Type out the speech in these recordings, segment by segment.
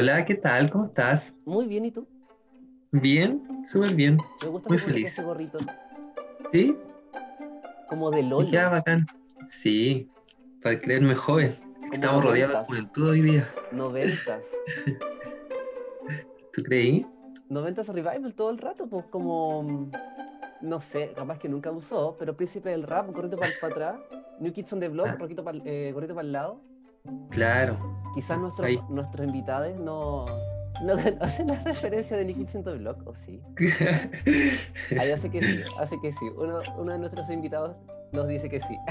Hola, ¿qué tal? ¿Cómo estás? Muy bien, ¿y tú? Bien, súper bien. Me gusta Muy que pongas feliz. ese gorrito. ¿Sí? Como de Me LOL. queda bacán. Sí, para creerme joven. Estamos rodeados de juventud hoy día. Noventas. ¿Tú creí? Noventas revival todo el rato, pues como. mm, No sé, capaz que nunca usó, pero Príncipe del Rap, gorrito para atrás. New Kids on the Block, Ah. gorrito para gorrito para el lado. Claro. Quizás nuestros, nuestros invitados no. No conocen la referencia de the Block, ¿o sí? Ahí hace que sí, hace que sí. Uno, uno de nuestros invitados nos dice que sí.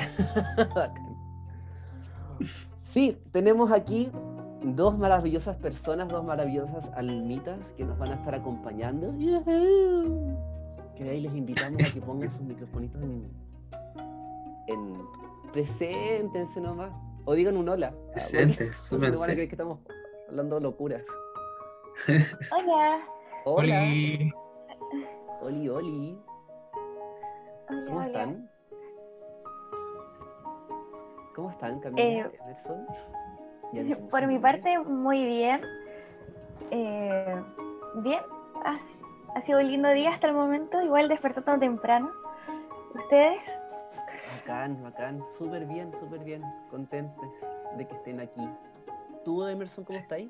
Sí, tenemos aquí dos maravillosas personas, dos maravillosas almitas que nos van a estar acompañando. Que ahí les invitamos a que pongan sus microfonitos en, en preséntense nomás. O digan un hola. Ah, Presente, entonces no van a creer que estamos hablando locuras. Hola. Hola. Oli. Oli, oli. Hola, ¿Cómo hola. están? ¿Cómo están, Camila? Eh, Por mi parte, muy bien. Eh, bien, ha, ha sido un lindo día hasta el momento, igual despertando temprano. ¿Ustedes? Bacán, bacán. Súper bien, súper bien. Contentes de que estén aquí. ¿Tú, Emerson, cómo estás?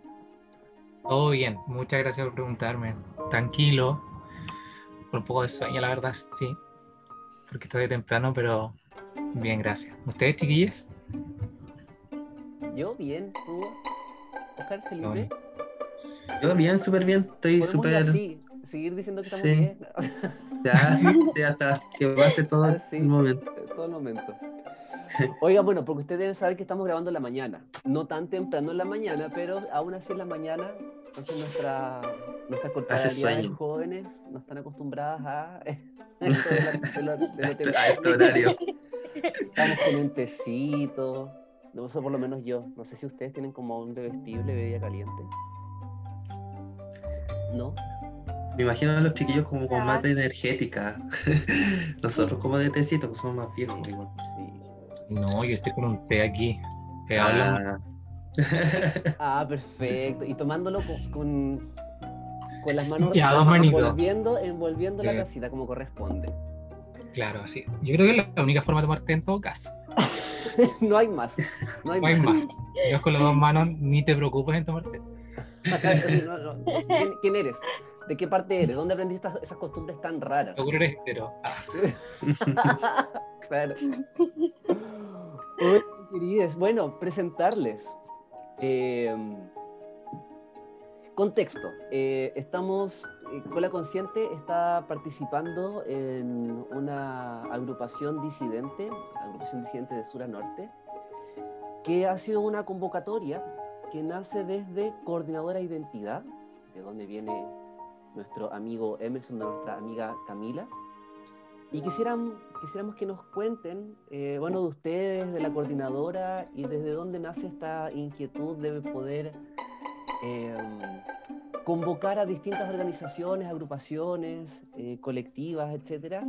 Todo bien, muchas gracias por preguntarme. Tranquilo, con un poco de sueño, la verdad, sí. Porque estoy temprano, pero bien, gracias. ¿Ustedes, chiquillas? Yo, bien. ¿Tú, Oscar, Felipe? Yo bien, súper bien. Estoy súper. seguir diciendo que estamos Sí. bien. Ya, ya está. Que pase todo Así. el momento. Todo el momento. Oiga, bueno, porque ustedes deben saber que estamos grabando en la mañana. No tan temprano en la mañana, pero aún así en la mañana. Entonces nuestra, nuestras corporalidades sueño. jóvenes no están acostumbradas a esto de, la- de lo- de lo A este horario. Estamos con un tecito. No, eso por lo menos yo. No sé si ustedes tienen como un bebestible, bebida caliente. ¿No? Me imagino a los chiquillos como con más Ah. energética. Nosotros como de tecito, que somos más viejos. igual. No, yo estoy con un té aquí. Que hablan. Ah. Ah, perfecto. Y tomándolo con, con, con las manos Ya, dos manitos. envolviendo, envolviendo la Sí. tacita como corresponde. Claro, así. Yo creo que es la única forma de tomar té en todo caso. no hay más. No hay No hay más. más. Yo con las dos manos ni te preocupes en tomar té. No, no. ¿Quién, quién eres? ¿De qué parte eres? ¿Dónde aprendiste esas costumbres tan raras? Seguro eres hetero. Ah, claro. Hola, querides. Bueno, presentarles. Eh, contexto. Eh, estamos, eh, Cola Consciente está participando en una agrupación disidente, agrupación disidente de sur a norte, que ha sido una convocatoria que nace desde Coordinadora Identidad, de donde viene nuestro amigo Emerson, de nuestra amiga Camila. Y quisieran, quisiéramos que nos cuenten, eh, bueno, de ustedes, de la coordinadora, y desde dónde nace esta inquietud de poder eh, convocar a distintas organizaciones, agrupaciones, eh, colectivas, etcétera,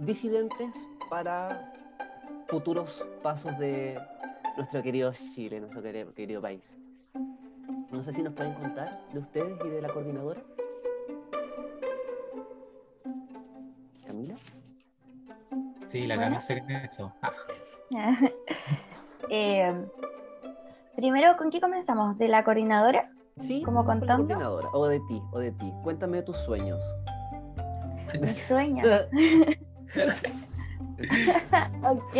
disidentes para futuros pasos de nuestro querido Chile, nuestro querido, querido país. No sé si nos pueden contar de ustedes y de la coordinadora. Sí, la Bueno. camisa secreto. Ah, Eh, primero, ¿con qué comenzamos? ¿De la coordinadora? Sí, ¿Como contando? coordinadora, o de ti, o de ti. Cuéntame de tus sueños. Mi sueño. ok,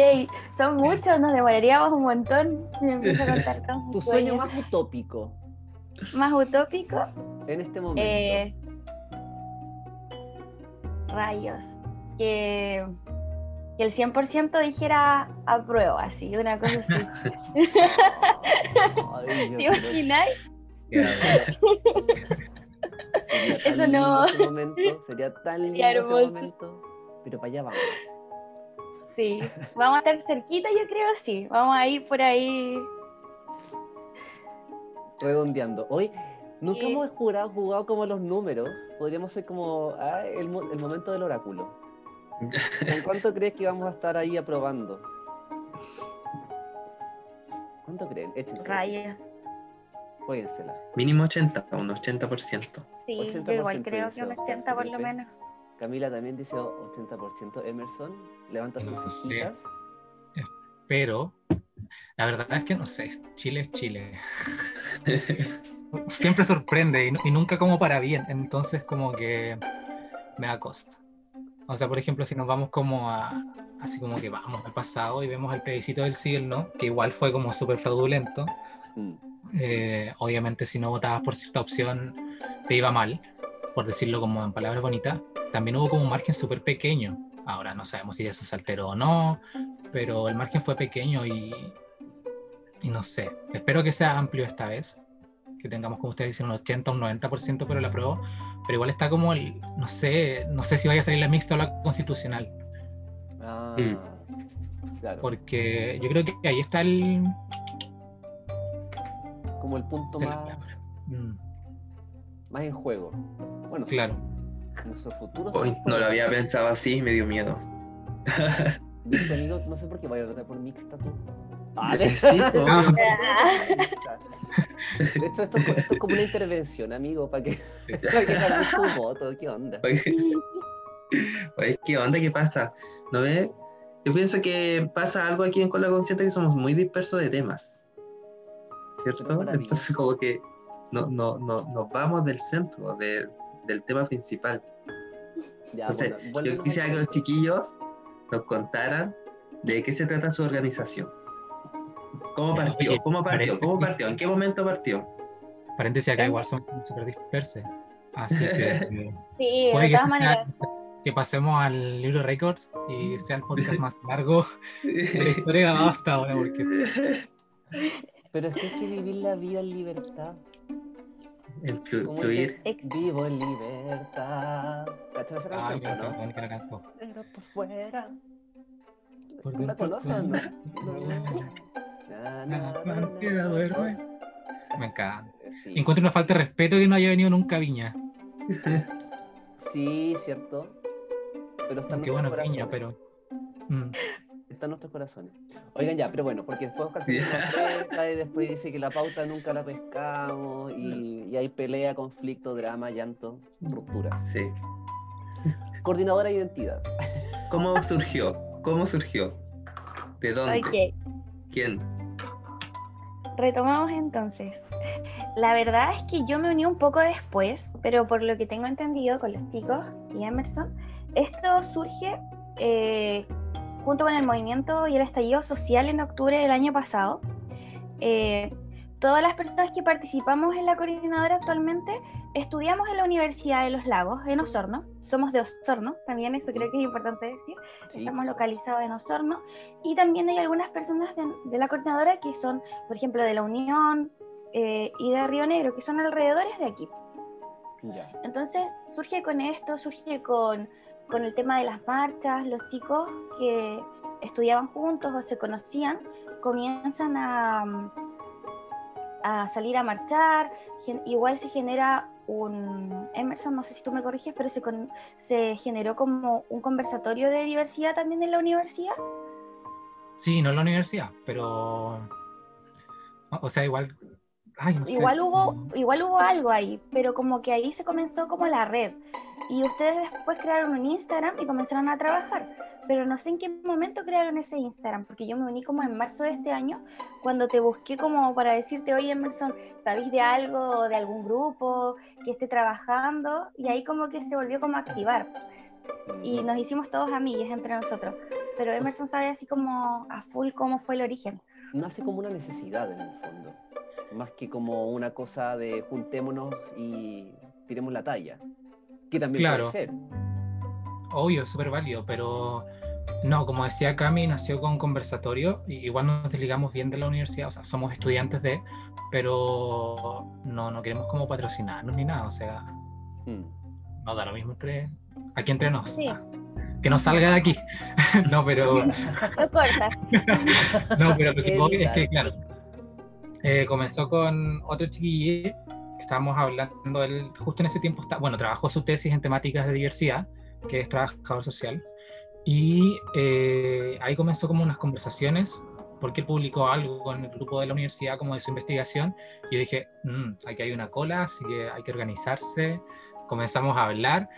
son muchos, nos demoraríamos un montón si me empiezo a contar todos mis tu sueño sueños. más utópico más utópico. en este momento. Eh, rayos. Que, que el 100% dijera apruebo, así, una cosa así. Ay, ¿Te imagináis? Eso no. ese momento, sería tan lindo Sería ese momento. Pero para allá vamos. Sí, vamos a estar cerquita, yo creo, sí. Vamos a ir por ahí. Redondeando. Hoy nunca Sí. hemos jugado, jugado como los números. Podríamos ser como ah, el momento del oráculo. ¿En cuánto crees que vamos a estar ahí aprobando? ¿Cuánto creen? Rayos. Jueguensela. Mínimo 80, un 80%. Sí, yo 80% igual creo que un dice 80 por lo menos. Camila también dice 80%. Emerson levanta No sus cejitas. Pero la verdad es que no sé, Chile es Chile. Siempre sorprende y, y nunca como para bien, entonces como que me da cosa. O sea, por ejemplo, si nos vamos como a, así como que vamos al pasado y vemos el plebiscito del siglo, que igual fue como súper fraudulento, Mm. eh, obviamente si no votabas por cierta opción te iba mal, por decirlo como en palabras bonitas, también hubo como un margen súper pequeño. Ahora no sabemos si eso se alteró o no, pero el margen fue pequeño y, y no sé, espero que sea amplio esta vez, que tengamos como ustedes dicen un 80 o un 90% pero la apruebo, pero igual está como el, no sé, no sé si vaya a salir la mixta o la constitucional, Ah, Mm. claro. porque yo creo que ahí está el... Como el punto el- más, mm, más en juego. Bueno, claro. nuestro futuro. Hoy no lo había pensado así, me dio miedo. Viste, amigo, no sé por qué voy a votar por mixta tú. Eh, sí, hecho, esto, es co- esto es como una intervención, amigo, para que, para que cambies tu voto. ¿Qué onda? Oye, ¿qué onda? ¿Qué pasa? ¿No ves? Yo pienso que pasa algo aquí en Cola Consciente que somos muy dispersos de temas. ¿Cierto? Entonces, como que no, no, no, nos vamos del centro, de- del tema principal. Ya, Entonces, bueno, yo quisiera que los chiquillos nos contaran de qué se trata su organización. ¿Cómo partió? Oye, ¿Cómo partió? ¿Cómo partió? ¿En qué momento partió? Paréntesis acá Em- igual son súper dispersos. Así que eh, Sí, puede de que, todas maneras. que pasemos al libro Records y sea el podcast más largo de la historia grabado hasta ahora. Porque Pero es que hay que vivir la vida en libertad. El flu- ¿Cómo fluir. Vivo en libertad. ¿Cachai esa canción, o no? que la cantó. Pero por fuera. Por ¿La o no? duerme. Me encanta. Sí. Encuentro una falta de respeto que no haya venido nunca a Viña. Sí, cierto. Pero está en Aunque nuestros bueno, corazones. Viña, pero. Mm. Está en nuestros corazones. Oigan ya, pero bueno, porque después Oscar interpreta y después dice que la pauta nunca la pescamos y, y hay pelea, conflicto, drama, llanto, ruptura. Sí. Coordinadora de identidad. ¿Cómo surgió? ¿Cómo surgió? ¿De dónde? Ok, ¿Quién? Retomamos entonces. La verdad es que yo me uní un poco después, pero por lo que tengo entendido con los chicos y Emerson, esto surge eh, junto con el movimiento y el estallido social en octubre del año pasado. Eh, todas las personas que participamos en la coordinadora actualmente estudiamos en la Universidad de los Lagos, en Osorno. Somos de Osorno, también eso creo que es importante decir. Sí. Estamos localizados en Osorno y también hay algunas personas de, de la coordinadora que son, por ejemplo, de la Unión eh, y de Río Negro, que son alrededores de aquí. Ya. Entonces surge con esto, surge con, con el tema de las marchas, los chicos que estudiaban juntos o se conocían, comienzan a, a salir a marchar, igual se genera un, Emerson, no sé si tú me corriges, pero se, con- se generó como un conversatorio de diversidad también en la universidad. Sí, no en la universidad, pero. O sea, igual. Ay, no sé. Igual hubo, igual hubo algo ahí, pero como que ahí se comenzó como la red. Y ustedes después crearon un Instagram y comenzaron a trabajar. Pero no sé en qué momento crearon ese Instagram, porque yo me uní como en marzo de este año, cuando te busqué como para decirte, oye Emerson, ¿sabéis de algo, de algún grupo que esté trabajando? Y ahí como que se volvió como a activar. Y nos hicimos todos amigues entre nosotros. Pero Emerson sabe así como a full cómo fue el origen. Nace como una necesidad en el fondo. Más que como una cosa de juntémonos y tiremos la talla. Que también Claro. puede ser. Obvio, súper válido, pero no, como decía Cami, nació con conversatorio, y igual nos desligamos bien de la universidad, o sea, somos estudiantes de, pero no, no queremos como patrocinarnos ni nada, o sea, Mm. no da lo mismo entre, aquí entre nos. Sí. ah, Que no salga de aquí. no, pero, Lo cortas. no, pero lo que es que, claro, eh, comenzó con otro chiquillo estábamos hablando, él justo en ese tiempo, está, bueno, trabajó su tesis en temáticas de diversidad, que es trabajador social, y eh, ahí comenzó como unas conversaciones, porque él publicó algo en el grupo de la universidad como de su investigación, y yo dije, "Mm, aquí hay una cola, así que hay que organizarse, comenzamos a hablar,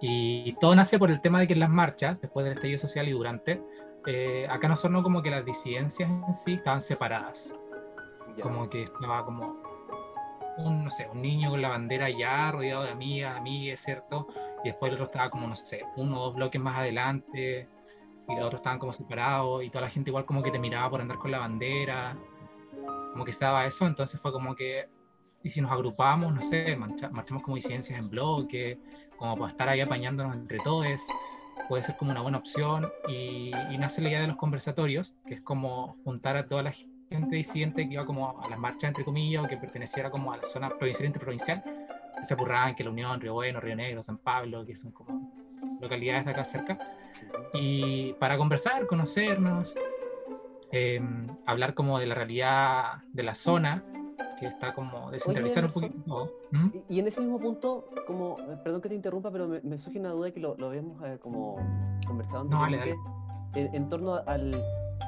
y todo nace por el tema de que en las marchas, después del estallido social y durante, eh, acá no sonó como que las disidencias en sí estaban separadas, Ya. como que estaba como un, no sé, un niño con la bandera ya rodeado de amigas, amigues, ¿cierto? Y después el otro estaba como, no sé, uno o dos bloques más adelante, y los otros estaban como separados, y toda la gente igual como que te miraba por andar con la bandera, como que se daba eso, entonces fue como que, y si nos agrupamos, no sé, marcha- marchamos como disidencias en bloque, como para estar ahí apañándonos entre todos, puede ser como una buena opción, y, y nace la idea de los conversatorios, que es como juntar a toda la gente disidente que iba como a las marchas, entre comillas, o que perteneciera como a la zona provincial interprovincial, se apurraban, que La Unión, Río Bueno, Río Negro, San Pablo, que son como localidades de acá cerca, y para conversar, conocernos, eh, hablar como de la realidad de la zona, que está como descentralizar un Emerson. poquito. ¿Mm? Y- en ese mismo punto, como, perdón que te interrumpa, pero me, me surge una duda que lo, lo habíamos eh, como conversado No, dale, anteriormente, En, en torno al...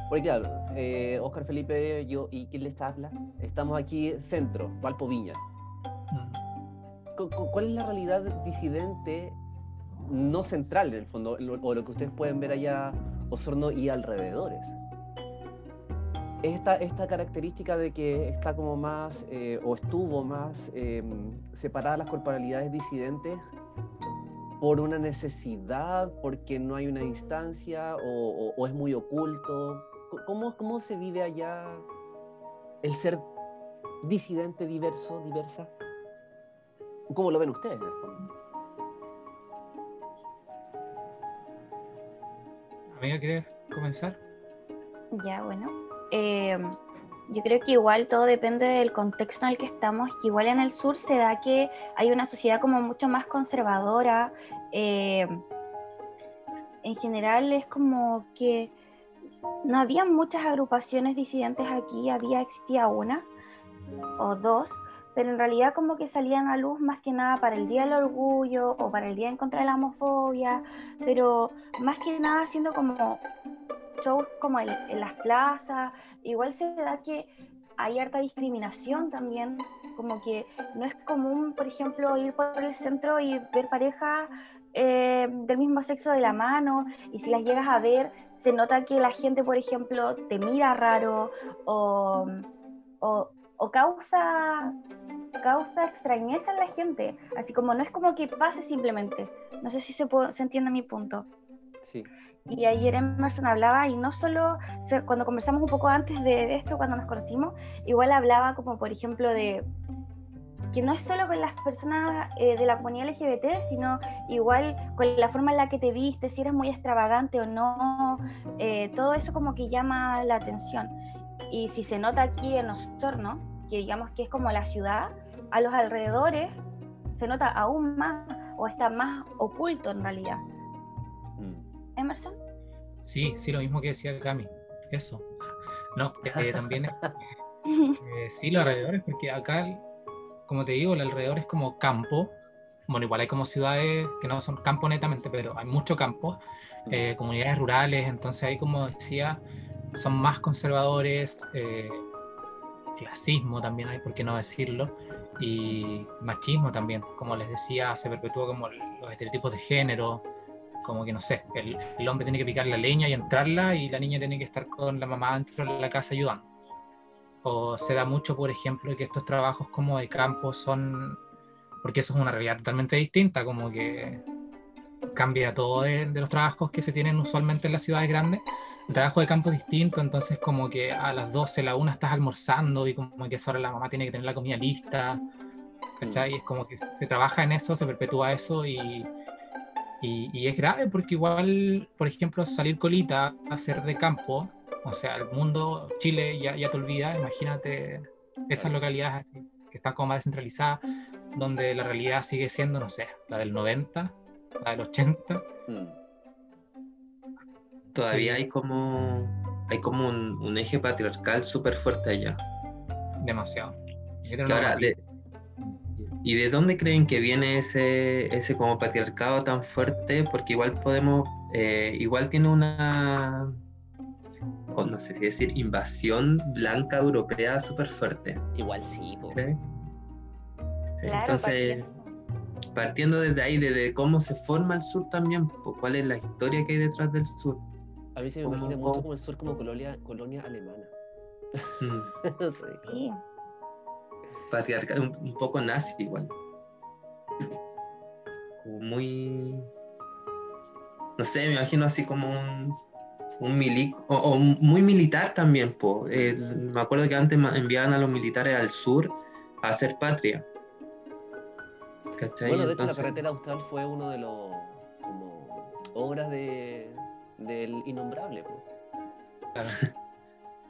Porque claro, eh, Oscar Felipe, yo y quien les habla, estamos aquí centro, Valpo Viña. Mm. Cu- cu- ¿Cuál es la realidad disidente no central en el fondo, lo- o lo que ustedes pueden ver allá, Osorno y alrededores? Esta, esta característica de que está como más, eh, o estuvo más eh, separadas las corporalidades disidentes por una necesidad, porque no hay una instancia, o, o- o es muy oculto. ¿Cómo, ¿Cómo se vive allá el ser disidente, diverso, diversa? ¿Cómo lo ven ustedes? Amiga, ¿quieres comenzar? Ya, bueno. Eh, yo creo que igual todo depende del contexto en el que estamos, que igual en el sur se da que hay una sociedad como mucho más conservadora. eh, en general es como que no había muchas agrupaciones disidentes aquí, había, existía una o dos, pero en realidad como que salían a luz más que nada para el Día del Orgullo o para el Día en contra de la homofobia, pero más que nada haciendo como shows como en, las plazas, igual se da que hay harta discriminación también, como que no es común, por ejemplo, ir por el centro y ver parejas eh, del mismo sexo de la mano, y si las llegas a ver, se nota que la gente, por ejemplo, te mira raro o, o causa, causa extrañeza en la gente, así como no es como que pase simplemente. No sé si se, puede- se entiende mi punto. Sí. Y ayer Emerson hablaba, y no solo se- cuando conversamos un poco antes de esto, cuando nos conocimos, igual hablaba como por ejemplo de que no es solo con las personas eh, de la comunidad LGBT, sino igual con la forma en la que te vistes, si eres muy extravagante o no, eh, todo eso como que llama la atención. Y si se nota aquí en Osorno, que digamos que es como la ciudad, a los alrededores se nota aún más o está más oculto en realidad. Mm. Emerson. Sí, sí, lo mismo que decía Cami. Eso. No, eh, también eh, sí, los alrededores, porque acá, como te digo, el alrededor es como campo. Bueno, igual hay como ciudades que no son campo netamente, pero hay mucho campo, eh, comunidades rurales, entonces ahí, como decía, son más conservadores, eh, clasismo también hay, por qué no decirlo, y machismo también, como les decía, se perpetúa como los estereotipos de género, como que no sé, el, el hombre tiene que picar la leña y entrarla y la niña tiene que estar con la mamá dentro de la casa ayudando. O se da mucho, por ejemplo, que estos trabajos como de campo son, porque eso es una realidad totalmente distinta, como que cambia todo de, de los trabajos que se tienen usualmente en las ciudades grandes. Trabajo de campo distinto, entonces como que a las 12, la 1 estás almorzando y como que esa hora la mamá tiene que tener la comida lista, ¿cachai? Es como que se trabaja en eso, se perpetúa eso y, y, y es grave porque igual, por ejemplo, salir colita, hacer de campo, o sea, el mundo, Chile ya, ya te olvida, imagínate esas localidades que están como más descentralizadas, donde la realidad sigue siendo, no sé, la del 90, la del 80. Mm. Todavía Sí. hay como hay como un, un eje patriarcal súper fuerte allá. Demasiado. Ahora, de- ¿Y de dónde creen que viene ese, ese como patriarcado tan fuerte? Porque igual podemos, eh, igual tiene una, o no sé si decir, invasión blanca europea súper fuerte. Igual sí. ¿sí? Sí, Claro, Entonces, partiendo desde ahí, desde cómo se forma el sur también, pues, cuál es la historia que hay detrás del sur. A mí se me Como- imagina mucho como el sur como colonia, colonia alemana. Mm, No sé. Sí. patriarcal, un, un poco nazi igual. Como muy. No sé, me imagino así como un, un milico, o, o muy militar también, po. El- me acuerdo que antes enviaban a los militares al sur a hacer patria. ¿Cachai? Bueno, de hecho Entonces- la carretera austral fue uno de los como obras de del innombrable, po. Claro.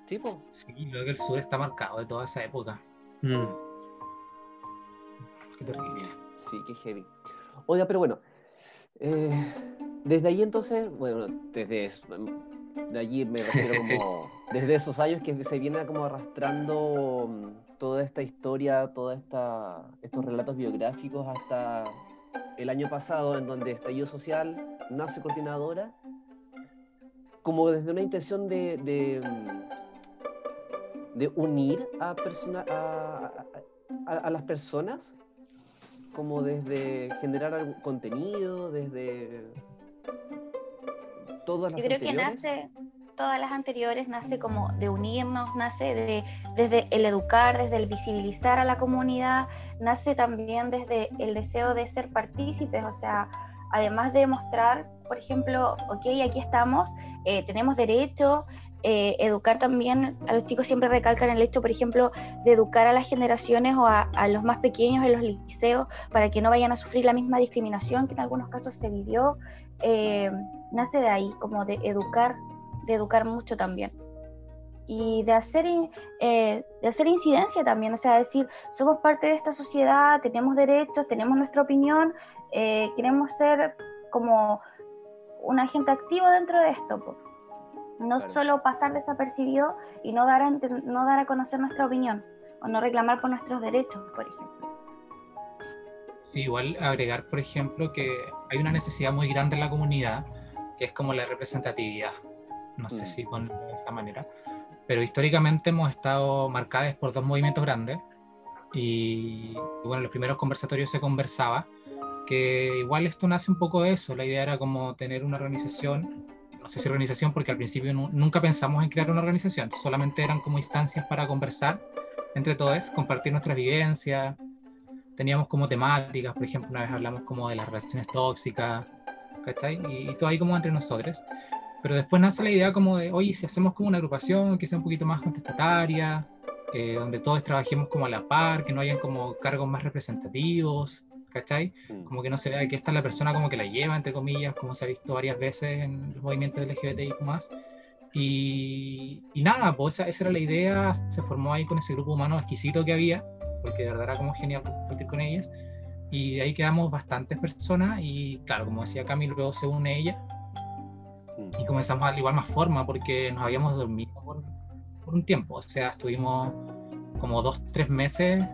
Sí, po. Sí, creo que el sur está marcado de toda esa época. Mm. Qué terrible. Sí, qué heavy. Oiga, pero bueno, eh, desde ahí entonces, bueno, desde es- de allí me refiero como desde esos años que se viene como arrastrando mm, toda esta historia, todos estos relatos biográficos hasta el año pasado en donde Estallido Social nace coordinadora, como desde una intención de, de, mm, de unir a, persona, a, a- a- a las personas como desde generar algún contenido, desde todas las Yo creo que nace, todas las anteriores, nace como de unirnos, nace de, desde el educar, desde el visibilizar a la comunidad, nace también desde el deseo de ser partícipes, o sea, además de mostrar, por ejemplo, ok, aquí estamos, eh, tenemos derecho, eh, educar también, a los chicos siempre recalcan el hecho, por ejemplo, de educar a las generaciones o a, a los más pequeños en los liceos para que no vayan a sufrir la misma discriminación que en algunos casos se vivió. eh, nace de ahí, como de educar, de educar mucho también. Y de hacer, eh, de hacer incidencia también, o sea, decir, somos parte de esta sociedad, tenemos derechos, tenemos nuestra opinión, eh, queremos ser como un agente activo dentro de esto. po. No Claro. solo pasar desapercibido y no dar, a no dar a conocer nuestra opinión o no reclamar por nuestros derechos, por ejemplo. Sí, igual agregar, por ejemplo, que hay una necesidad muy grande en la comunidad, que es como la representatividad. No sé Mm. si ponerlo de esa manera, pero históricamente hemos estado marcadas por dos movimientos grandes y, y bueno, en los primeros conversatorios se conversaba que igual esto nace un poco de eso, la idea era como tener una organización, no sé si organización porque al principio nu- nunca pensamos en crear una organización, solamente eran como instancias para conversar entre todos, compartir nuestras vivencias, teníamos como temáticas, por ejemplo, una vez hablamos como de las relaciones tóxicas, ¿cachai? Y, y todo ahí como entre nosotros. Pero después nace la idea como de, oye, si hacemos como una agrupación que sea un poquito más contestataria, eh, donde todos trabajemos como a la par, que no hayan como cargos más representativos, ¿cachai? Mm. Como que no se vea que esta es la persona como que la lleva, entre comillas, como se ha visto varias veces en los movimientos LGBTI más. Y, y nada, pues esa, esa era la idea, se formó ahí con ese grupo humano exquisito que había, porque de verdad era como genial compartir con ellas. Y de ahí quedamos bastantes personas y claro, como decía Cami, luego se une ella Mm. y comenzamos a darle igual más forma porque nos habíamos dormido por, por un tiempo. O sea, estuvimos como dos, tres meses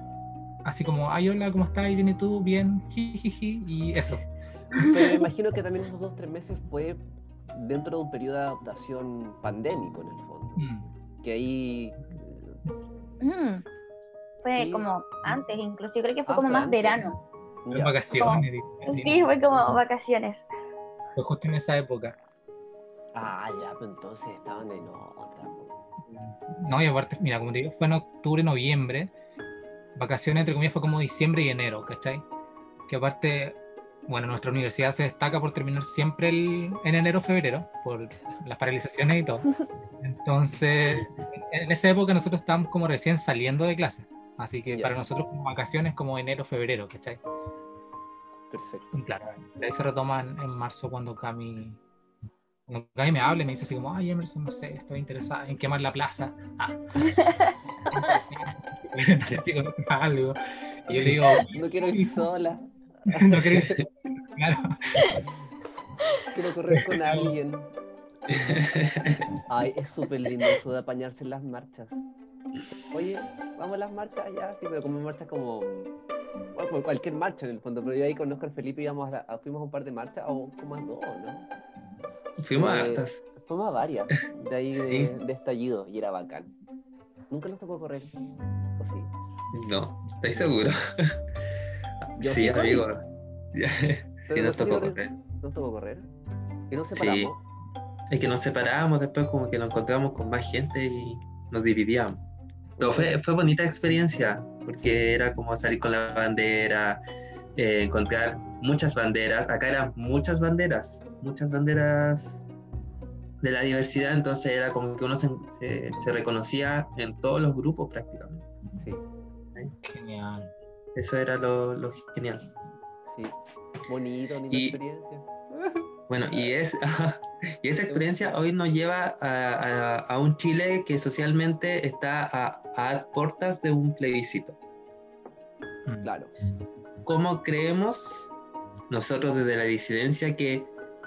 así como, ay, hola, ¿cómo estás? ¿Y viene tú? Bien, jijiji, y eso. Pero me imagino que también esos dos, tres meses fue dentro de un periodo de adaptación pandémico en el fondo. Mm. Que ahí... Mm. Fue Sí. como antes, incluso yo creo que fue Ah, como fue más antes. verano. Ya. vacaciones. Sí, fue como vacaciones. fue justo en esa época. Ah, ya, pues entonces estaban en otra. No, y aparte, mira, como te digo, fue en octubre, noviembre. Vacaciones, entre comillas, fue como diciembre y enero, ¿cachai? Que aparte, bueno, nuestra universidad se destaca por terminar siempre el- en enero, febrero, por las paralizaciones y todo. Entonces, en esa época nosotros estábamos como recién saliendo de clase. Así que para nosotros como vacaciones como enero, febrero, ¿cachai? Perfecto. Claro, de ahí se retoman en marzo cuando Cami, cuando Cami me habla y me dice así como, ay Emerson, no sé, estoy interesada en quemar la plaza. Ah. no sé si conoces algo. Y yo le digo, No quiero ir sola, no quiero ir- Claro. quiero correr con alguien. Ay, es súper lindo eso de apañarse en las marchas. Oye, vamos a las marchas ya, sí, pero como marchas como, bueno, como cualquier marcha en el fondo, pero yo ahí con Oscar Felipe íbamos a, a- fuimos a un par de marchas o como a dos, ¿no? Fuimos a Eh, hartas. fuimos a varias de ahí de, de estallido y era bacán. Nunca nos tocó correr. ¿O sí? No, ¿estoy seguro? Yo sí, amigo. Sí, no nos tocó correr. Nos tocó correr. Y nos Sí. separamos. Es que nos separábamos después, como que nos encontramos con más gente y nos dividíamos. Pero fue, fue bonita experiencia, porque era como salir con la bandera, eh, encontrar muchas banderas. Acá eran muchas banderas, muchas banderas de la diversidad, entonces era como que uno se, se- se reconocía en todos los grupos prácticamente. Sí, Genial. Eso era lo, lo genial. sí. Bonito, bonita Y- experiencia. Bueno, y, es, y esa experiencia hoy nos lleva a, a- a un Chile que socialmente está a, a puertas de un plebiscito. Claro. ¿Cómo creemos nosotros desde la disidencia que,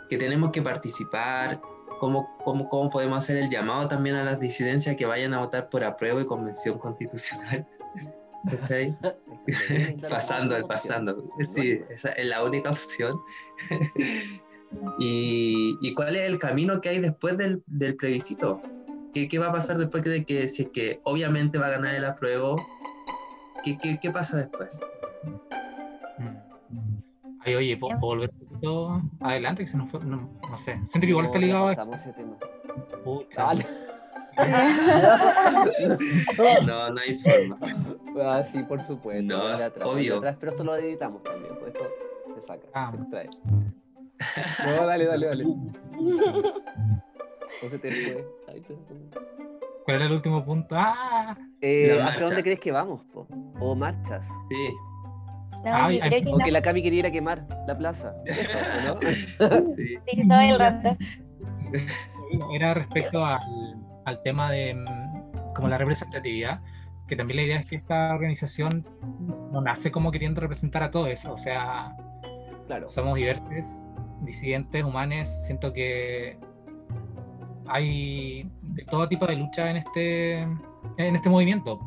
que tenemos que participar? ¿Cómo, cómo, ¿Cómo podemos hacer el llamado también a las disidencias que vayan a votar por apruebo y convención constitucional? Claro, pasando, como pasando. Sí, esa es la única opción. y, y cuál es el camino que hay después del, del plebiscito? ¿Qué, ¿Qué va a pasar después de que, si es que obviamente va a ganar el apruebo? ¿Qué, qué, qué pasa después? Ay, oye, ¿puedo puedo volver un poquito adelante? Que se nos fue. No, no sé. Siento que igual No, está ligado a. ese tema. Dale. No, no hay forma. Ah, sí, por supuesto. No, es atrás, obvio. atrás, pero esto lo editamos también, pues esto se saca, Ah. se extrae. No, dale, dale, dale. No se te fue. ¿Cuál era el último punto? ¡Ah! Eh, ¿Hacia dónde crees que vamos? po? ¿O marchas? Sí. No, Ay, creo que no, la Cami quería ir a quemar la plaza. Eso, ¿no? Sí. sí, todo el rato. Era respecto al, al tema de mm, como la representatividad, que también la idea es que esta organización no nace como queriendo representar a todos, o sea, Claro. somos diversos, disidentes, humanos, siento que hay de todo tipo de lucha en este, en este movimiento.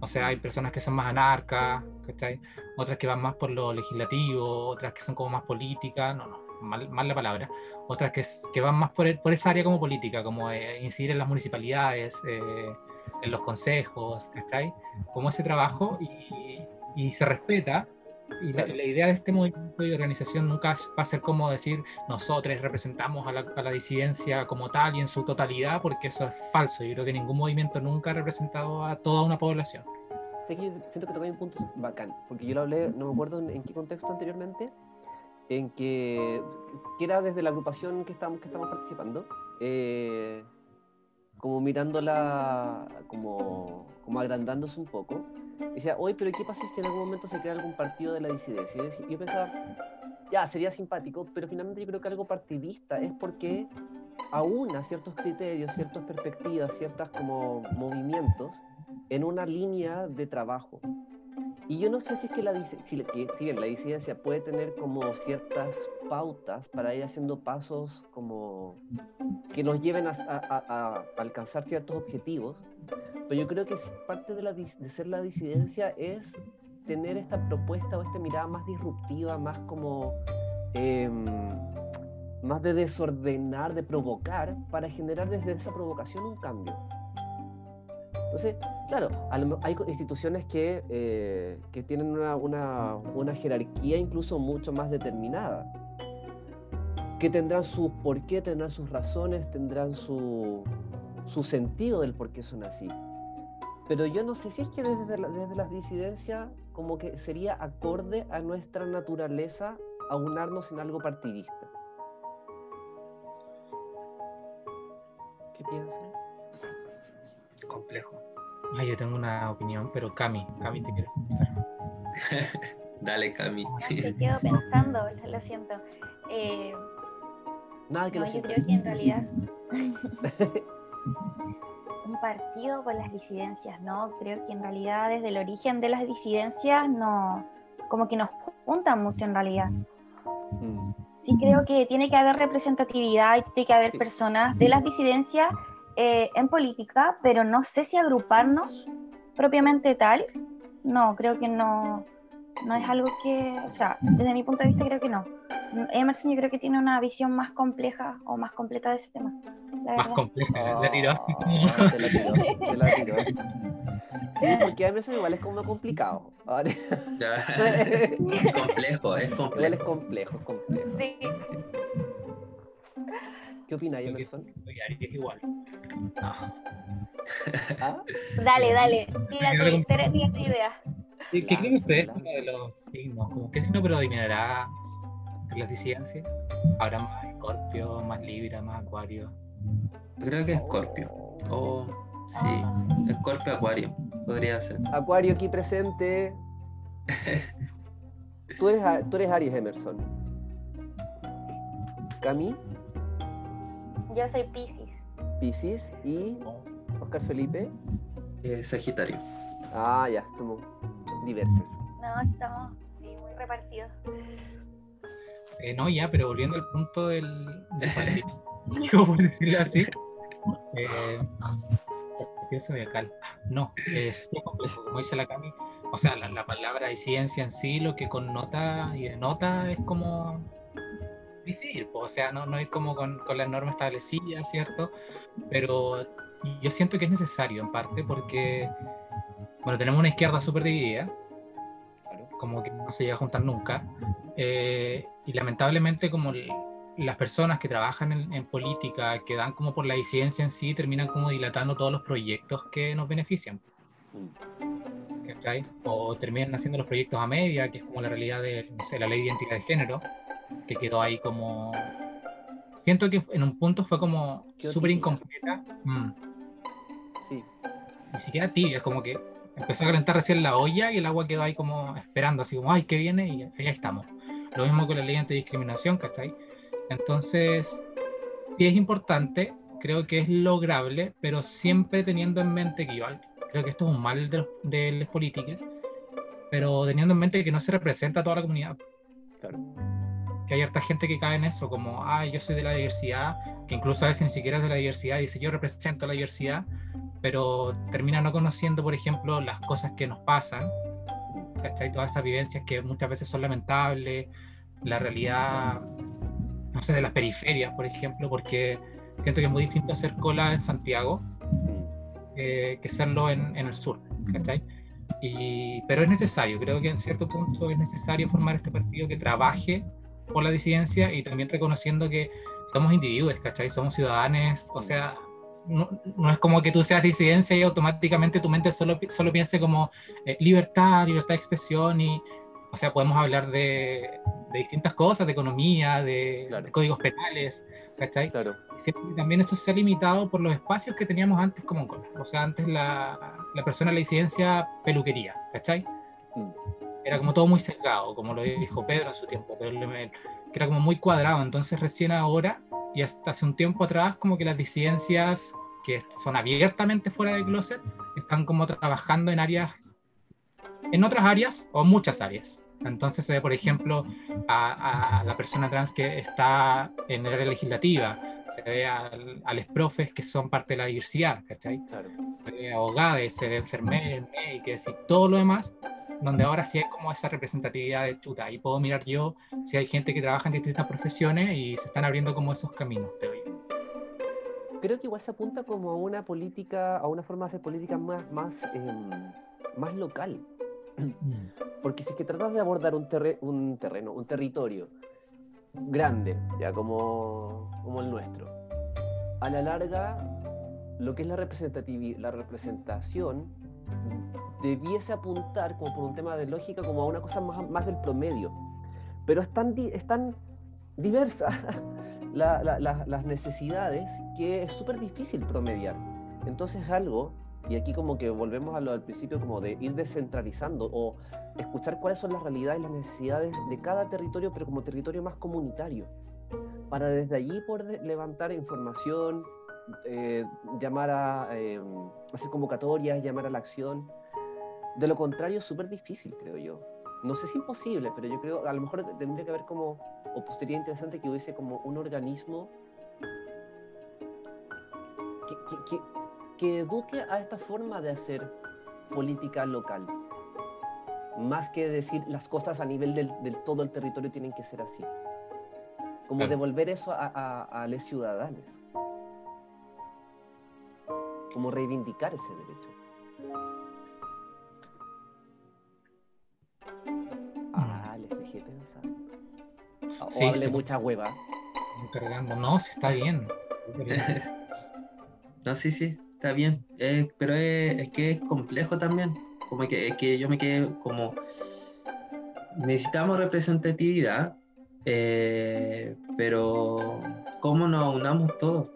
O sea, hay personas que son más anarcas, ¿cachai? Otras que van más por lo legislativo, otras que son como más políticas, no, no, mal, mal la palabra. Otras que, que van más por, el- por esa área como política, como eh, incidir en las municipalidades, eh, en los consejos, ¿cachai? Como ese trabajo y, y se respeta. Y la, la idea de este movimiento y organización nunca va a ser como decir nosotros representamos a la, a la disidencia como tal y en su totalidad, porque eso es falso. Yo creo que ningún movimiento nunca ha representado a toda una población. Sé que yo siento que tocáis un punto bacán, porque yo lo hablé, no me acuerdo en, en qué contexto anteriormente, en que, que era desde la agrupación que estamos, que estamos participando, eh, como mirándola, como, como agrandándose un poco. Decía, oye, pero ¿qué pasa si en algún momento se crea algún partido de la disidencia? Y yo pensaba, ya, sería simpático, pero finalmente yo creo que algo partidista es porque aúna ciertos criterios, ciertas perspectivas, ciertas como movimientos en una línea de trabajo. Y yo no sé si es que la disidencia puede tener como ciertas pautas para ir haciendo pasos como que nos lleven a, alcanzar ciertos objetivos, pero yo creo que parte de, la, de ser la disidencia es tener esta propuesta o esta mirada más disruptiva, más como em, más de desordenar, de provocar, para generar desde esa provocación un cambio. Entonces, claro, hay instituciones que, eh, que tienen una, una- una jerarquía incluso mucho más determinada, que tendrán su por qué, tendrán sus razones, tendrán su, su sentido del por qué son así. Pero yo no sé si es que desde, la- desde las disidencias como que sería acorde a nuestra naturaleza aunarnos en algo partidista. ¿Qué piensan? Complejo. Ay, yo tengo una opinión, pero Cami, Cami te quiero. Dale, Cami. Yo sigo pensando, lo siento. Eh, Nada que no, lo yo creo que en realidad un partido con las disidencias, ¿no? Creo que en realidad desde el origen de las disidencias no, como que nos juntan mucho en realidad. Mm, Sí creo que tiene que haber representatividad y tiene que haber personas de las disidencias eh, en política, pero no sé si agruparnos propiamente tal. No, creo que no. No es algo que, o sea, desde mi punto de vista creo que no. Emerson yo creo que tiene una visión más compleja o más completa de ese tema. la Más verdad. compleja, la tiró. Oh, te la tiró, te la tiró. Sí, porque Emerson igual es como complicado. Es complejo, es Igual complejo. es complejo, es complejo. Sí. ¿Qué que- Emerson? Oye, Ari es igual. No. ¿Ah? Dale, dale, Creo tírate, tírate ideas. ¿Qué qué creen ustedes como de los signos? Como, ¿Qué signo predominará en las disidencias? ¿Habrá más Escorpio, más Libra, más Acuario? Yo creo que es Scorpio. Oh, sí. Scorpio Acuario. Podría ser. Acuario aquí presente. Tú eres, tú eres Aries, Emerson. Cami, Yo soy Pisces. Piscis y. Oscar Felipe. Eh, Sagitario. Ah, ya, somos diversos. No, estamos sí, muy repartidos. Eh, no, ya, pero volviendo al punto del, del digo, por decirlo así. Eh, zodiacal. No, es complejo, como dice la Cami. O sea, la, la palabra de ciencia en sí lo que connota y denota es como decidir, po, o sea, no, no ir como con, con las normas establecidas, ¿cierto? Pero yo siento que es necesario en parte porque, bueno, tenemos una izquierda súper dividida, como que no se llega a juntar nunca. eh, y lamentablemente como las personas que trabajan en, en política, que dan como por la disidencia en sí, terminan como dilatando todos los proyectos que nos benefician. Mm. ¿cachai? O terminan haciendo los proyectos a media, que es como la realidad de no sé, la ley de identidad de género, que quedó ahí como... Siento que en un punto fue como súper incompleta. Mm. Sí, ni siquiera tibia, es como que empezó a calentar recién la olla y el agua quedó ahí como esperando, así como, ay, ¿qué viene? Y ahí estamos. Lo mismo con la ley antidiscriminación, ¿cachai? Entonces, sí es importante, creo que es lograble, pero siempre teniendo en mente que igual, creo que esto es un mal de, los, de las políticas, pero teniendo en mente que no se representa a toda la comunidad. claro. Que hay harta gente que cae en eso, como, ah, yo soy de la diversidad, que incluso a veces ni siquiera es de la diversidad, dice, yo represento la diversidad, pero termina no conociendo, por ejemplo, las cosas que nos pasan, ¿cachai? Todas esas vivencias que muchas veces son lamentables, la realidad, no sé, de las periferias, por ejemplo, porque siento que es muy distinto hacer cola en Santiago Mm. eh, que serlo en, en el sur, ¿cachai? Y, pero es necesario, creo que en cierto punto es necesario formar este partido que trabaje por la disidencia y también reconociendo que somos individuos, ¿cachai? Somos ciudadanos, o sea, no, no es como que tú seas disidencia y automáticamente tu mente solo, solo piense como eh, libertad, libertad de expresión y, o sea, podemos hablar de, de distintas cosas, de economía, de, Claro. de códigos penales, ¿cachai? Claro. que también esto se ha limitado por los espacios que teníamos antes como en Cola. O sea, antes la, la persona de la disidencia peluquería, ¿cachai? Mm. Era como todo muy sesgado, como lo dijo Pedro en su tiempo, pero le- que era como muy cuadrado. Entonces recién ahora, y hasta hace un tiempo atrás, como que las disidencias que son abiertamente fuera del closet, están como trabajando en áreas, en otras áreas o muchas áreas. Entonces se ve, por ejemplo, a, a la persona trans que está en el área legislativa, se ve al- a los profes que son parte de la diversidad, ¿cachai? Claro. Se ve abogados, se ve enfermeros, médicos y todo lo demás, donde ahora sí hay como esa representatividad de chuta. Y puedo mirar yo si hay gente que trabaja en distintas profesiones y se están abriendo como esos caminos, creo yo. Creo que igual se apunta como a una política, a una forma de hacer política más, más, em, más local. Porque si es que tratas de abordar un, terre- un terreno, un territorio grande, ya como, como el nuestro, a la larga, lo que es la, representativi- la representación debiese apuntar, como por un tema de lógica, como a una cosa más, más del promedio. Pero es tan, di- es tan diversa la- la- la- las necesidades que es súper difícil promediar. Entonces algo, y aquí como que volvemos a lo del principio como de ir descentralizando o escuchar cuáles son las realidades y las necesidades de cada territorio, pero como territorio más comunitario, para desde allí poder de- levantar información, eh, llamar a eh, hacer convocatorias, llamar a la acción. De lo contrario, es súper difícil, creo yo. No sé si imposible, pero yo creo, a lo mejor tendría que haber como, o pues sería interesante que hubiese como un organismo que, que- que- que eduque a esta forma de hacer política local. Más que decir las cosas a nivel del, del todo el territorio tienen que ser así. Como Claro. devolver eso a, a, a los ciudadanos. Como reivindicar ese derecho. O Sí, hablé estoy- mucha hueva. Cargando. No, sí está bien. No, sí, sí, está bien. Eh, pero es, es que es complejo también. Como que, es que yo me quedé como. Necesitamos representatividad, eh, pero ¿cómo nos unamos todos?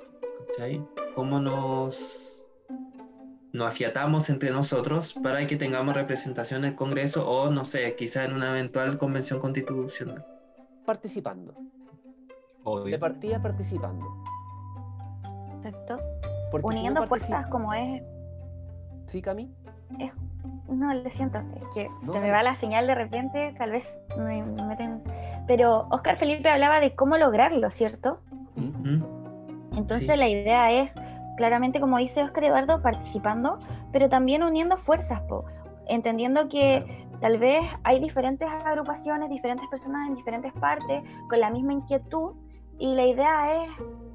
¿Cachai? ¿Cómo nos, nos afiatamos entre nosotros para que tengamos representación en el Congreso o, no sé, quizá en una eventual convención constitucional? Participando. De Obvio. partida participando. Exacto. Porque si no Uniendo fuerzas como es. ¿Sí, Cami? No, lo siento, es que No, se me va la señal de repente, tal vez me, me meten. Pero Oscar Felipe hablaba de cómo lograrlo, ¿cierto? ¿Mm? ¿Mm? Entonces Sí. la idea es, claramente como dice Oscar Eduardo, participando, pero también uniendo fuerzas, po, entendiendo que tal vez hay diferentes agrupaciones, diferentes personas en diferentes partes, con la misma inquietud, y la idea es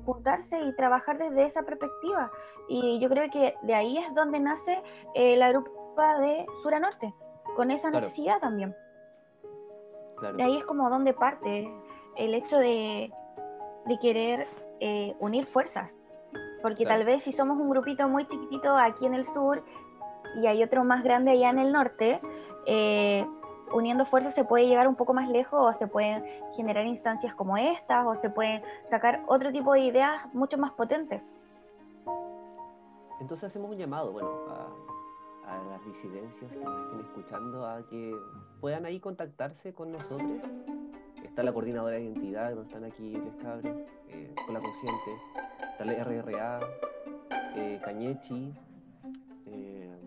juntarse y trabajar desde esa perspectiva. Y yo creo que de ahí es donde nace eh, la grupa de Sur a Norte, con esa Claro. necesidad también. Claro. De ahí es como donde parte el hecho de, de querer eh, unir fuerzas. Porque Claro. tal vez si somos un grupito muy chiquitito aquí en el sur y hay otro más grande allá en el norte, eh, uniendo fuerzas se puede llegar un poco más lejos o se pueden generar instancias como estas o se pueden sacar otro tipo de ideas mucho más potentes. Entonces hacemos un llamado, bueno, a, a las disidencias que nos estén escuchando a que puedan ahí contactarse con nosotros. Está la coordinadora de identidad, no están aquí les cabres, eh, con la consciente. Está la RRA, eh, Cañechi, eh,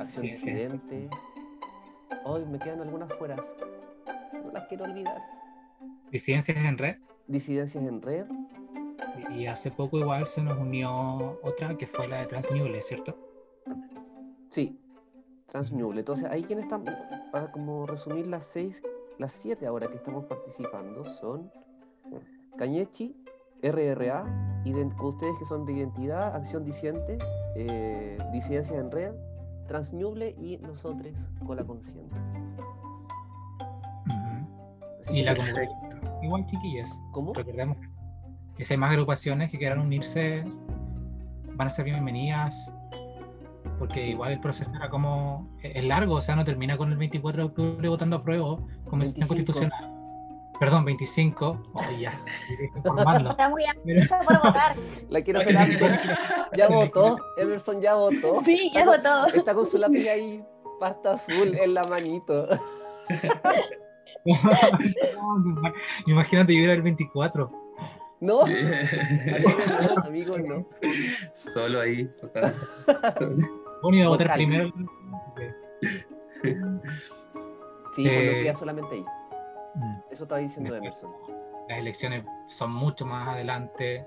Acción Sí, sí. Hoy me quedan algunas fueras. No las quiero olvidar. Disidencias en red. Disidencias en red. Y hace poco igual se nos unió otra que fue la de Transmuble, ¿cierto? Sí, Transmuble. Entonces, ahí quienes están, para como resumir las seis, las siete ahora que estamos participando son Cañechi, RRA, con ustedes que son de identidad, acción disiente, eh, disidencia en red, Transmuble y nosotros con la consciente. Y la comunidad. Igual, chiquillas. ¿Cómo? Recordemos que si hay más agrupaciones que quieran unirse, van a ser bienvenidas. Porque Sí. igual el proceso era como. Es largo, o sea, no termina con el 24 de octubre votando a prueba, como es 25. constitucional. Perdón, 25. Oh, ya, informando. Está muy ansiosa por votar. La quiero hacer antes. Ya votó, Emerson ya votó. Sí, ya votó. Está con su lápiz ahí, pasta azul en la manito. Imagínate, yo era el 24. No, amigos no, amigos no. Solo ahí. total. Bueno, iba a votar primero. Sí, pues Eh, solamente ahí. Eso estaba diciendo Después. Emerson. las elecciones son mucho más adelante,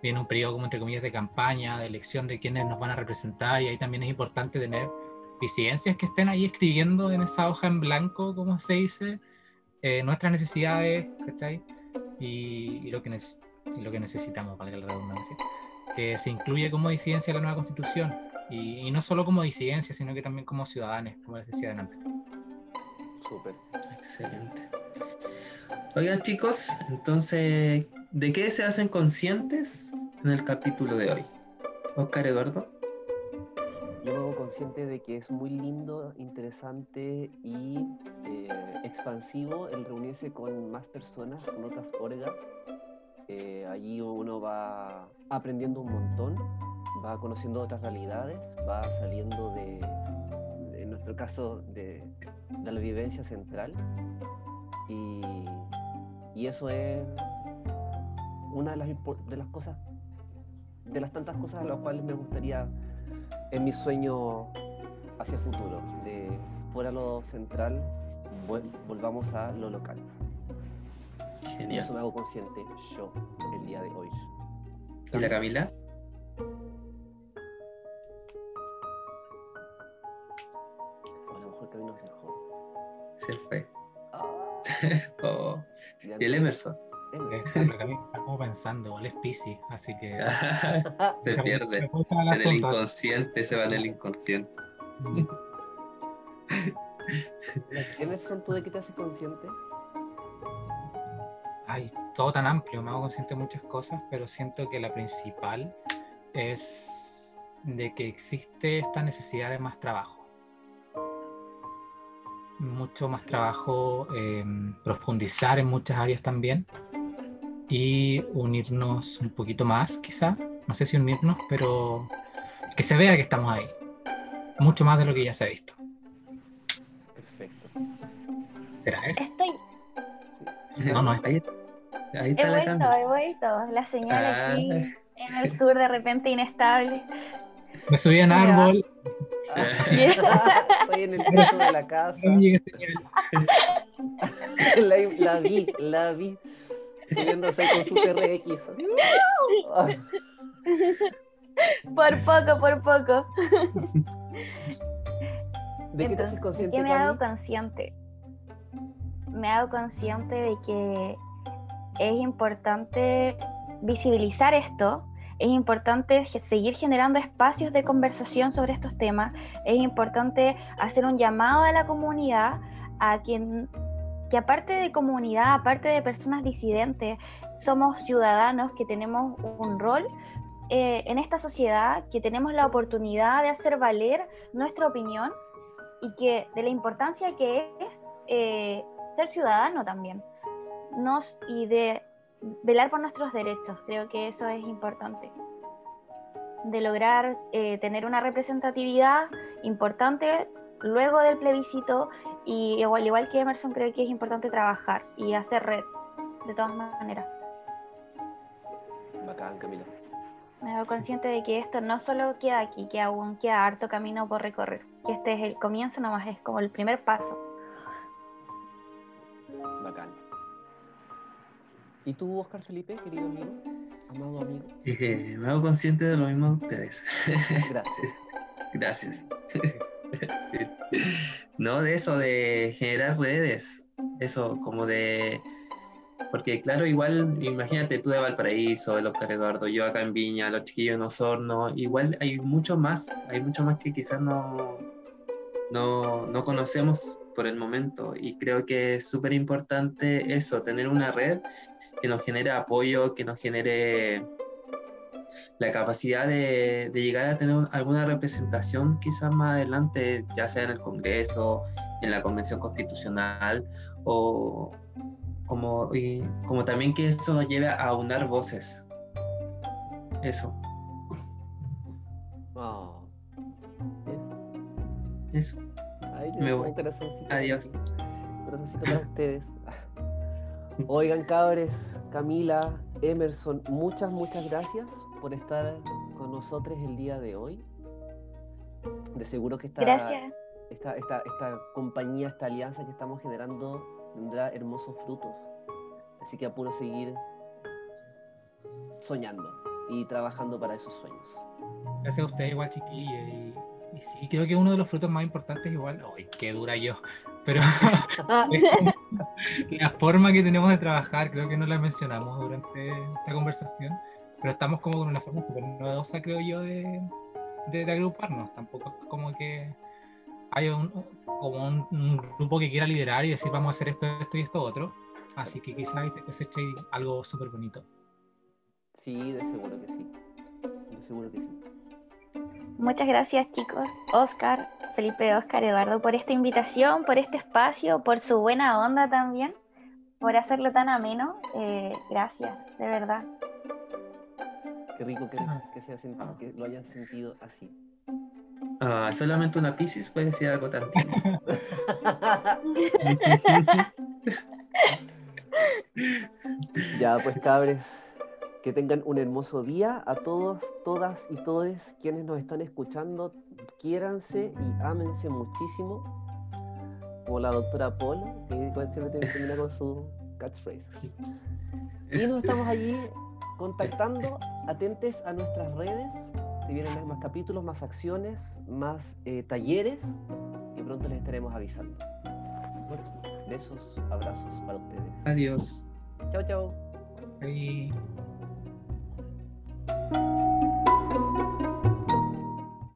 viene un periodo como entre comillas de campaña, de elección de quienes nos van a representar y ahí también es importante tener disidencias que estén ahí escribiendo en esa hoja en blanco, como se dice, eh, nuestras necesidades, ¿cachai? Y, y lo que y lo que necesitamos, valga la redundancia, que se incluye como disidencia en la nueva constitución y, y no solo como disidencia, sino que también como ciudadanos, como les decía adelante. Súper. Excelente. Oigan chicos, entonces, ¿de qué se hacen conscientes en el capítulo de hoy? Oscar Eduardo. Yo me hago consciente de que es muy lindo, interesante y eh, expansivo el reunirse con más personas, con otras orgas. Eh, allí uno va aprendiendo un montón, va conociendo otras realidades, va saliendo de, en nuestro caso, de, de la vivencia central. Y, y eso es una de las, de las cosas, de las tantas cosas a las cuales me gustaría en mi sueño hacia futuro, de fuera lo central, volvamos a lo local. Y Genial. eso me hago consciente yo el día de hoy. ¿Y la Camila? O a lo mejor hoy nos dejó. se fue. Oh, Y el Emerson. Como pensando, él es Pisces, así que. se pierde. En el inconsciente, se va en el inconsciente. Emerson, ¿tú de qué te haces consciente? Ay, todo tan amplio, me hago consciente de muchas cosas, pero siento que la principal es de que existe esta necesidad de más trabajo. Mucho más trabajo, eh, profundizar en muchas áreas también y unirnos un poquito más, quizá. No sé si unirnos, pero que se vea que estamos ahí. Mucho más de lo que ya se ha visto. Perfecto. ¿Será eso? Estoy, No, no es. Ahí, ahí he está la vuelto, he vuelto. La señal Ah. aquí en el sur de repente inestable. Me subí en me Estoy en el techo de la casa. La, la vi, la vi. Subiéndose con su TRX. Por poco, por poco. ¿De qué te haces Entonces, consciente, ¿de qué me hago consciente? Me hago consciente de que es importante visibilizar esto, es importante seguir generando espacios de conversación sobre estos temas, es importante hacer un llamado a la comunidad a quien que aparte de comunidad, aparte de personas disidentes, somos ciudadanos que tenemos un rol eh, en esta sociedad, que tenemos la oportunidad de hacer valer nuestra opinión y que de la importancia que es eh, ser ciudadano también. Nos, y de velar por nuestros derechos. Creo que eso es importante. De lograr eh, tener una representatividad importante luego del plebiscito y igual, igual que Emerson creo que es importante trabajar y hacer red de todas maneras. Bacán, Camila. Me hago consciente de que esto no solo queda aquí, que aún queda harto camino por recorrer, que este es el comienzo nomás, es como el primer paso. ¿Y tú, Oscar Felipe, querido amigo? Amado amigo. Eh, me hago consciente de lo mismo de ustedes. Gracias. Gracias. no, de eso, de generar redes. Eso, como de. Porque, claro, igual, imagínate tú de Valparaíso, el Oscar Eduardo, yo acá en Viña, los chiquillos en Osorno. Igual hay mucho más, hay mucho más que quizás no, no, no conocemos por el momento. Y creo que es súper importante eso, tener una red que nos genere apoyo, que nos genere la capacidad de, de llegar a tener alguna representación quizás más adelante, ya sea en el Congreso, en la Convención Constitucional, o como, y como también que eso nos lleve a aunar voces. Eso, Oh. Eso. eso. Me voy. un. Adiós. Corazoncito para ustedes. Oigan, cabres, Camila, Emerson, muchas, muchas gracias por estar con nosotros el día de hoy. De seguro que esta, esta, esta, esta compañía, esta alianza que estamos generando tendrá hermosos frutos. Así que apuro seguir soñando y trabajando para esos sueños. Gracias a ustedes igual, chiquillos. Y, y sí, creo que uno de los frutos más importantes igual, ¡ay, qué dura yo! Pero la forma que tenemos de trabajar, creo que no la mencionamos durante esta conversación, pero estamos como con una forma súper novedosa, creo yo, de, de, de agruparnos. Tampoco es como que haya un, como un, un grupo que quiera liderar y decir vamos a hacer esto, esto y esto otro. Así que quizás se coseche algo súper bonito. Sí, de seguro que sí. De seguro que sí. Muchas gracias chicos, Oscar, Felipe, Oscar, Eduardo, por esta invitación, por este espacio, por su buena onda también, por hacerlo tan ameno. Eh, gracias, de verdad. Qué rico que, Ah. que, sea que lo hayan sentido así. Ah, solamente una Pisces puede decir algo tan tierno. Ya, pues cabres, que tengan un hermoso día a todos, todas y todes quienes nos están escuchando. Quiéranse y ámense muchísimo, como la doctora Polo, que siempre termina con su catchphrase. Y nos estamos allí contactando, atentes a nuestras redes. Se vienen más capítulos, más acciones, más eh, talleres, y pronto les estaremos avisando. aquí. Besos, abrazos para ustedes. Adiós. Chao, chao. Ahí.